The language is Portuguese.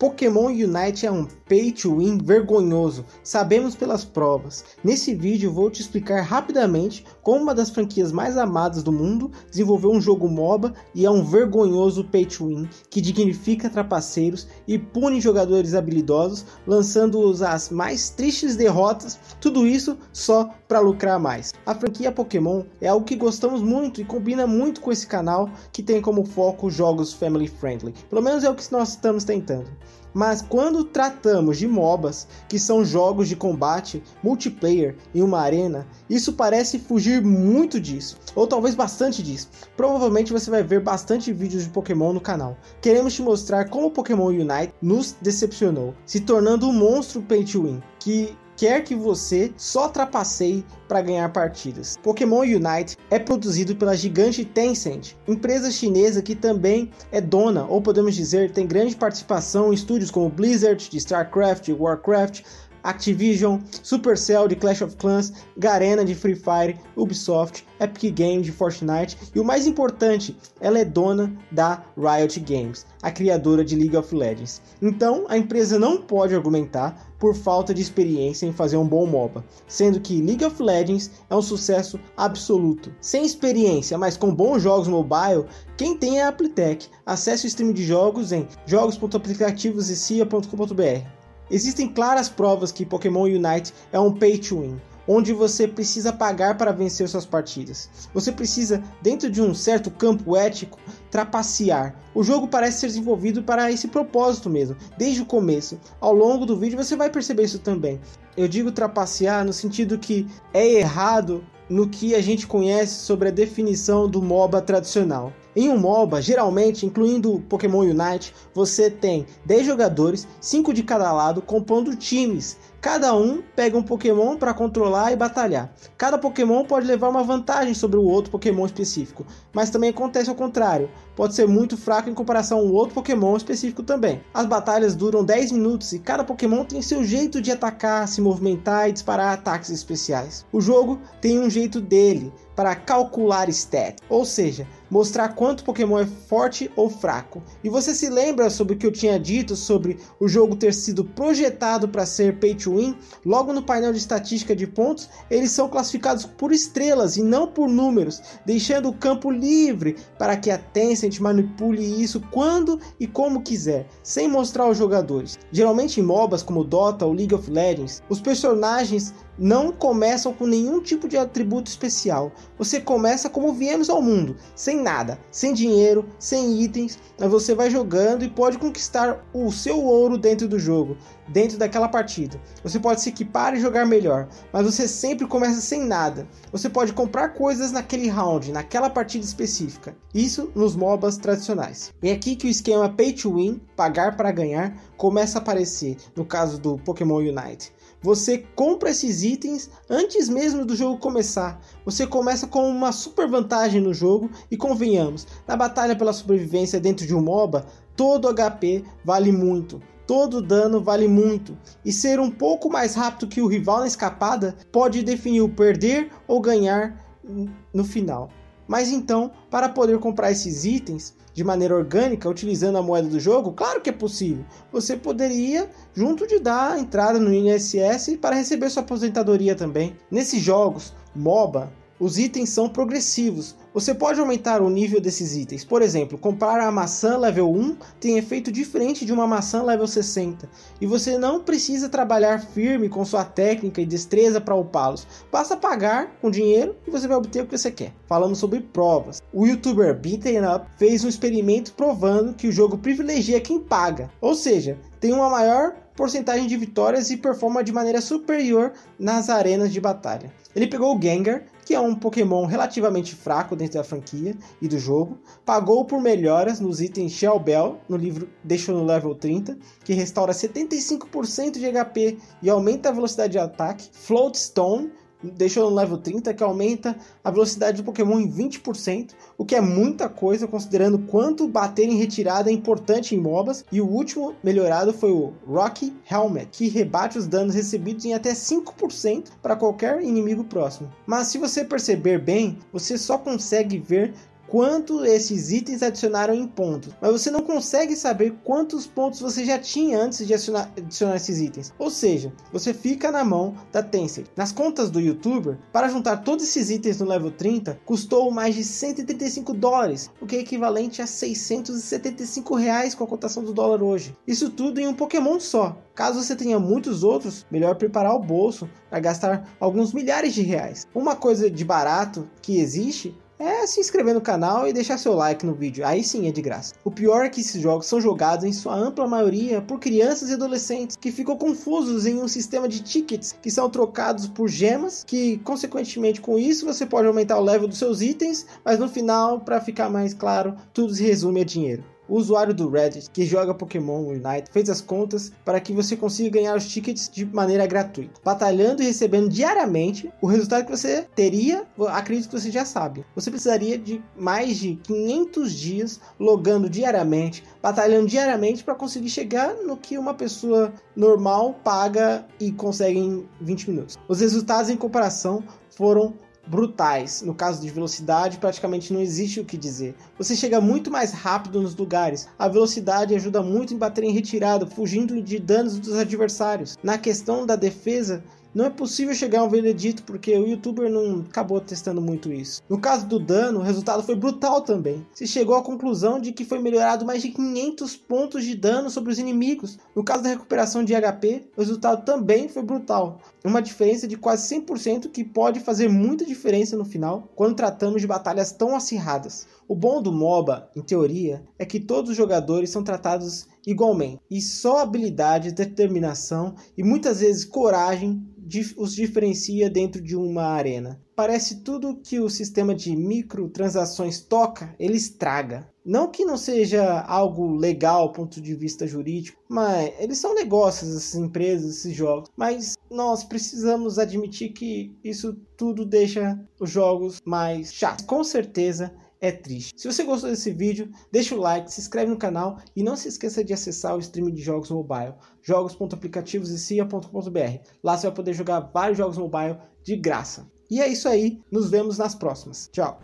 Pokémon Unite é um pay to win vergonhoso, sabemos pelas provas. Nesse vídeo vou te explicar rapidamente como uma das franquias mais amadas do mundo desenvolveu um jogo MOBA e é um vergonhoso pay to win que dignifica trapaceiros e pune jogadores habilidosos, lançando-os às mais tristes derrotas, tudo isso só para lucrar mais. A franquia Pokémon é algo que gostamos muito e combina muito com esse canal que tem como foco jogos family friendly. Pelo menos é o que nós estamos tentando. Mas quando tratamos de MOBAs, que são jogos de combate multiplayer em uma arena, isso parece fugir muito disso, ou talvez bastante disso. Provavelmente você vai ver bastante vídeos de Pokémon no canal. Queremos te mostrar como Pokémon Unite nos decepcionou, se tornando um monstro pay to win, que quer que você só trapaceie para ganhar partidas. Pokémon Unite é produzido pela gigante Tencent, empresa chinesa que também é dona, ou podemos dizer, tem grande participação em estúdios como Blizzard, StarCraft, Warcraft, Activision, Supercell de Clash of Clans, Garena de Free Fire, Ubisoft, Epic Games de Fortnite e o mais importante, ela é dona da Riot Games, a criadora de League of Legends. Então, a empresa não pode argumentar por falta de experiência em fazer um bom MOBA, sendo que League of Legends é um sucesso absoluto. Sem experiência, mas com bons jogos mobile, quem tem é a Aptech. Acesse o stream de jogos em jogos.aplicativosec.com.br. Existem claras provas que Pokémon Unite é um pay to win, onde você precisa pagar para vencer suas partidas. Você precisa, dentro de um certo campo ético, trapacear. O jogo parece ser desenvolvido para esse propósito mesmo, desde o começo. Ao longo do vídeo você vai perceber isso também. Eu digo trapacear no sentido que é errado no que a gente conhece sobre a definição do MOBA tradicional. Em um MOBA, geralmente, incluindo Pokémon Unite, você tem 10 jogadores, 5 de cada lado, compondo times. Cada um pega um Pokémon para controlar e batalhar. Cada Pokémon pode levar uma vantagem sobre o outro Pokémon específico, mas também acontece ao contrário. Pode ser muito fraco em comparação ao outro Pokémon específico também. As batalhas duram 10 minutos e cada Pokémon tem seu jeito de atacar, se movimentar e disparar ataques especiais. O jogo tem um jeito dele para calcular stat, ou seja, mostrar quanto Pokémon é forte ou fraco. E você se lembra sobre o que eu tinha dito sobre o jogo ter sido projetado para ser pay win? Logo no painel de estatística de pontos, eles são classificados por estrelas e não por números, deixando o campo livre para que a Tencent manipule isso quando e como quiser, sem mostrar aos jogadores. Geralmente em MOBAs como Dota ou League of Legends, os personagens não começam com nenhum tipo de atributo especial. Você começa como viemos ao mundo, sem nada, sem dinheiro, sem itens, mas você vai jogando e pode conquistar o seu ouro dentro do jogo, dentro daquela partida. Você pode se equipar e jogar melhor, mas você sempre começa sem nada. Você pode comprar coisas naquele round, naquela partida específica. Isso nos MOBAs tradicionais. É aqui que o esquema Pay to Win, pagar para ganhar, começa a aparecer, no caso do Pokémon Unite. Você compra esses itens antes mesmo do jogo começar. Você começa com uma super vantagem no jogo e convenhamos, na batalha pela sobrevivência dentro de um MOBA, todo HP vale muito. Todo dano vale muito, e ser um pouco mais rápido que o rival na escapada pode definir o perder ou ganhar no final. Mas então, para poder comprar esses itens de maneira orgânica, utilizando a moeda do jogo, claro que é possível. Você poderia, junto de dar a entrada no INSS para receber sua aposentadoria também. Nesses jogos, MOBA, os itens são progressivos. Você pode aumentar o nível desses itens. Por exemplo, comprar a maçã level 1 tem efeito diferente de uma maçã level 60. E você não precisa trabalhar firme com sua técnica e destreza para upá-los. Basta pagar com dinheiro e você vai obter o que você quer. Falamos sobre provas. O youtuber Beaten Up fez um experimento provando que o jogo privilegia quem paga. Ou seja, tem uma maior porcentagem de vitórias e performa de maneira superior nas arenas de batalha. Ele pegou o Gengar, que é um Pokémon relativamente fraco dentro da franquia e do jogo, pagou por melhoras nos itens Shell Bell, no livro Deixou no level 30, que restaura 75% de HP e aumenta a velocidade de ataque, Float Stone, deixou no level 30, que aumenta a velocidade do Pokémon em 20%, o que é muita coisa considerando quanto bater em retirada é importante em MOBAs. E o último melhorado foi o Rocky Helmet, que rebate os danos recebidos em até 5% para qualquer inimigo próximo. Mas se você perceber bem, você só consegue ver quanto esses itens adicionaram em pontos, mas você não consegue saber quantos pontos você já tinha antes de adicionar, adicionar esses itens. Ou seja, você fica na mão da Tencent. Nas contas do youtuber, para juntar todos esses itens no level 30, custou mais de 135 dólares, o que é equivalente a 675 reais com a cotação do dólar hoje. Isso tudo em um Pokémon só. Caso você tenha muitos outros, melhor preparar o bolso para gastar alguns milhares de reais. Uma coisa de barato que existe é se inscrever no canal e deixar seu like no vídeo, aí sim é de graça. O pior é que esses jogos são jogados em sua ampla maioria por crianças e adolescentes que ficam confusos em um sistema de tickets que são trocados por gemas, que consequentemente com isso você pode aumentar o level dos seus itens, mas no final, para ficar mais claro, tudo se resume a dinheiro. O usuário do Reddit que joga Pokémon Unite fez as contas para que você consiga ganhar os tickets de maneira gratuita. Batalhando e recebendo diariamente, o resultado que você teria, acredito que você já sabe. Você precisaria de mais de 500 dias logando diariamente, batalhando diariamente para conseguir chegar no que uma pessoa normal paga e consegue em 20 minutos. Os resultados em comparação foram brutais. No caso de velocidade, praticamente não existe o que dizer. Você chega muito mais rápido nos lugares. A velocidade ajuda muito em bater em retirada, fugindo de danos dos adversários. Na questão da defesa, não é possível chegar a um veredito porque o youtuber não acabou testando muito isso. No caso do dano, o resultado foi brutal também. Se chegou à conclusão de que foi melhorado mais de 500 pontos de dano sobre os inimigos. No caso da recuperação de HP, o resultado também foi brutal. Uma diferença de quase 100% que pode fazer muita diferença no final quando tratamos de batalhas tão acirradas. O bom do MOBA, em teoria, é que todos os jogadores são tratados igualmente, e só habilidade, determinação e muitas vezes coragem os diferencia dentro de uma arena. Parece tudo que o sistema de microtransações toca, ele estraga. Não que não seja algo legal do ponto de vista jurídico, mas eles são negócios, essas empresas, esses jogos. Mas nós precisamos admitir que isso tudo deixa os jogos mais chatos. Com certeza é triste. Se você gostou desse vídeo, deixa o like, se inscreve no canal e não se esqueça de acessar o streaming de jogos mobile, jogos.aplicativosecia.com.br. Lá você vai poder jogar vários jogos mobile de graça. E é isso aí, nos vemos nas próximas. Tchau.